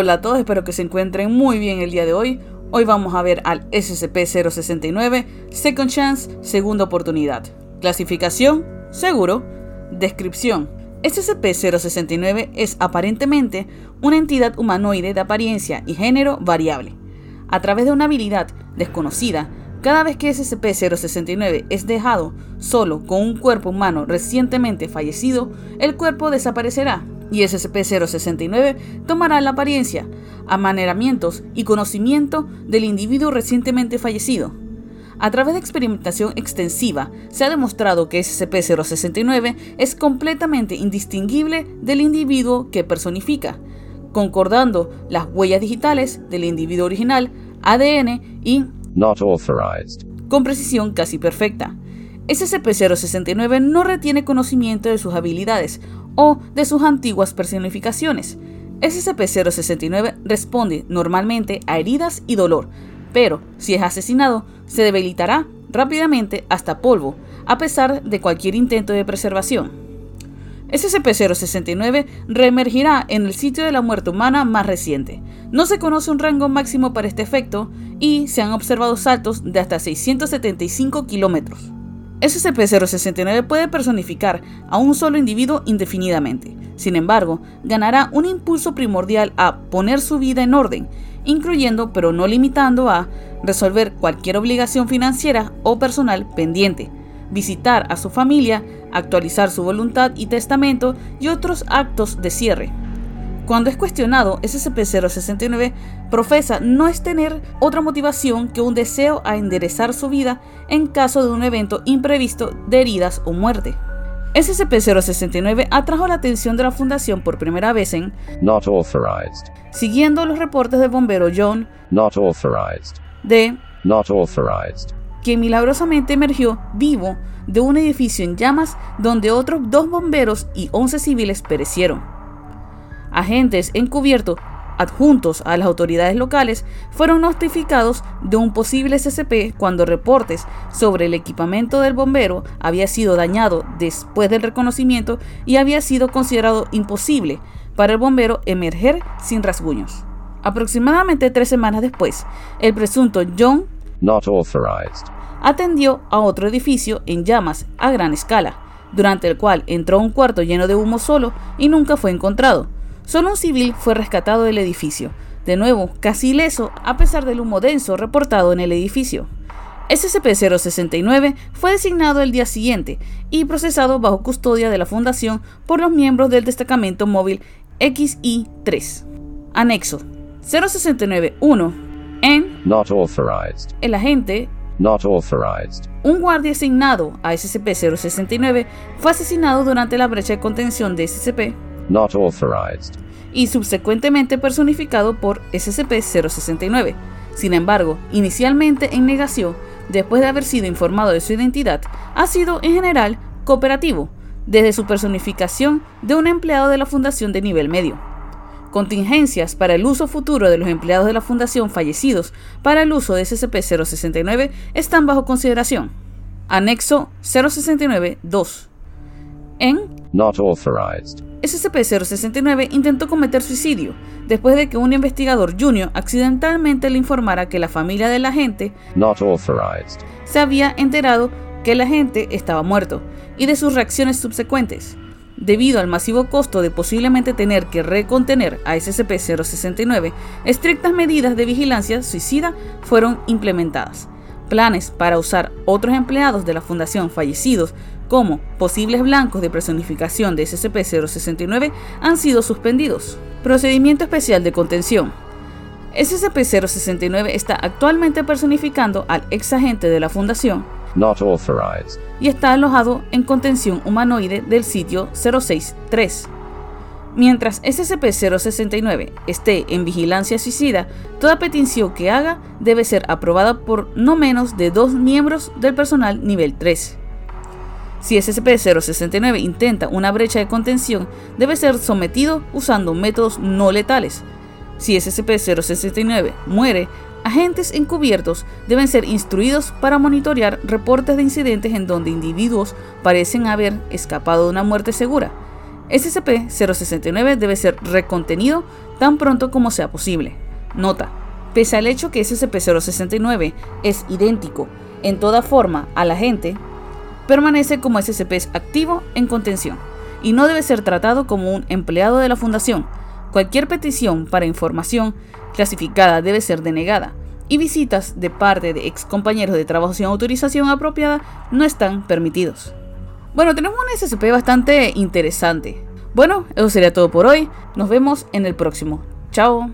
Hola a todos, espero que se encuentren muy bien el día de hoy. Hoy vamos a ver al SCP-069 Second Chance, segunda oportunidad. Clasificación, seguro. Descripción. SCP-069 es aparentemente una entidad humanoide de apariencia y género variable. A través de una habilidad desconocida, cada vez que SCP-069 es dejado solo con un cuerpo humano recientemente fallecido, el cuerpo desaparecerá y SCP-069 tomará la apariencia, amaneramientos y conocimiento del individuo recientemente fallecido. A través de experimentación extensiva, se ha demostrado que SCP-069 es completamente indistinguible del individuo que personifica, concordando las huellas digitales del individuo original, ADN y Not authorized. con precisión casi perfecta. SCP-069 no retiene conocimiento de sus habilidades o de sus antiguas personificaciones. SCP-069 responde normalmente a heridas y dolor, pero si es asesinado, se debilitará rápidamente hasta polvo, a pesar de cualquier intento de preservación. SCP-069 reemergirá en el sitio de la muerte humana más reciente. No se conoce un rango máximo para este efecto y se han observado saltos de hasta 675 kilómetros. SCP-069 puede personificar a un solo individuo indefinidamente. Sin embargo, ganará un impulso primordial a poner su vida en orden, incluyendo pero no limitando a resolver cualquier obligación financiera o personal pendiente, visitar a su familia, actualizar su voluntad y testamento y otros actos de cierre. Cuando es cuestionado, SCP-069 profesa no es tener otra motivación que un deseo a enderezar su vida en caso de un evento imprevisto de heridas o muerte. SCP-069 atrajo la atención de la Fundación por primera vez en, Not authorized. siguiendo los reportes del bombero John Not authorized. D., Not authorized. quien milagrosamente emergió vivo de un edificio en llamas donde otros dos bomberos y 11 civiles perecieron. Agentes encubiertos adjuntos a las autoridades locales fueron notificados de un posible SCP cuando reportes sobre el equipamiento del bombero había sido dañado después del reconocimiento y había sido considerado imposible para el bombero emerger sin rasguños. Aproximadamente tres semanas después, el presunto John Not authorized. atendió a otro edificio en llamas a gran escala, durante el cual entró a un cuarto lleno de humo solo y nunca fue encontrado. Solo un civil fue rescatado del edificio, de nuevo casi ileso a pesar del humo denso reportado en el edificio. SCP-069 fue designado el día siguiente y procesado bajo custodia de la Fundación por los miembros del destacamento móvil XI-3. Anexo 069-1 en Not authorized. el agente Not authorized. un guardia asignado a SCP-069 fue asesinado durante la brecha de contención de SCP Not authorized. y subsecuentemente personificado por SCP-069. Sin embargo, inicialmente en negación, después de haber sido informado de su identidad, ha sido en general cooperativo, desde su personificación de un empleado de la Fundación de nivel medio. Contingencias para el uso futuro de los empleados de la Fundación fallecidos para el uso de SCP-069 están bajo consideración. Anexo 069-2. En Not authorized. SCP-069 intentó cometer suicidio después de que un investigador junior accidentalmente le informara que la familia del agente Not authorized. se había enterado que el agente estaba muerto y de sus reacciones subsecuentes. Debido al masivo costo de posiblemente tener que recontener a SCP-069, estrictas medidas de vigilancia suicida fueron implementadas. Planes para usar otros empleados de la Fundación fallecidos como posibles blancos de personificación de SCP-069 han sido suspendidos. Procedimiento especial de contención. SCP-069 está actualmente personificando al ex agente de la Fundación Not authorized. y está alojado en contención humanoide del sitio 063. Mientras SCP-069 esté en vigilancia suicida, toda petición que haga debe ser aprobada por no menos de dos miembros del personal nivel 3. Si SCP-069 intenta una brecha de contención, debe ser sometido usando métodos no letales. Si SCP-069 muere, agentes encubiertos deben ser instruidos para monitorear reportes de incidentes en donde individuos parecen haber escapado de una muerte segura. SCP-069 debe ser recontenido tan pronto como sea posible. Nota, pese al hecho que SCP-069 es idéntico en toda forma a la gente, permanece como SCP activo en contención y no debe ser tratado como un empleado de la Fundación. Cualquier petición para información clasificada debe ser denegada y visitas de parte de ex compañeros de trabajo sin autorización apropiada no están permitidos. Bueno, tenemos un SCP bastante interesante. Bueno, eso sería todo por hoy. Nos vemos en el próximo. Chao.